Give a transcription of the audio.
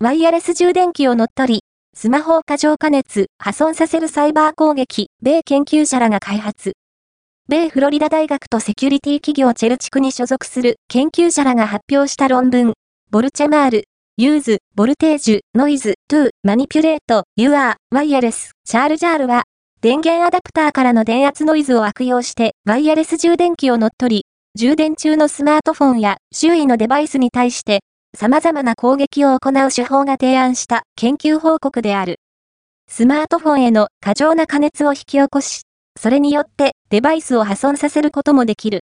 ワイヤレス充電器を乗っ取り、スマホを過剰加熱、破損させるサイバー攻撃、米研究者らが開発。米フロリダ大学とセキュリティ企業 CertiK に所属する研究者らが発表した論文、 VoltSchemer、Use Voltage Noise to Manipulate Your Wireless Charger は、電源アダプターからの電圧ノイズを悪用して、ワイヤレス充電器を乗っ取り、充電中のスマートフォンや周囲のデバイスに対して、様々な攻撃を行う手法が提案した研究報告である。スマートフォンへの過剰な加熱を引き起こし、それによってデバイスを破損させることもできる。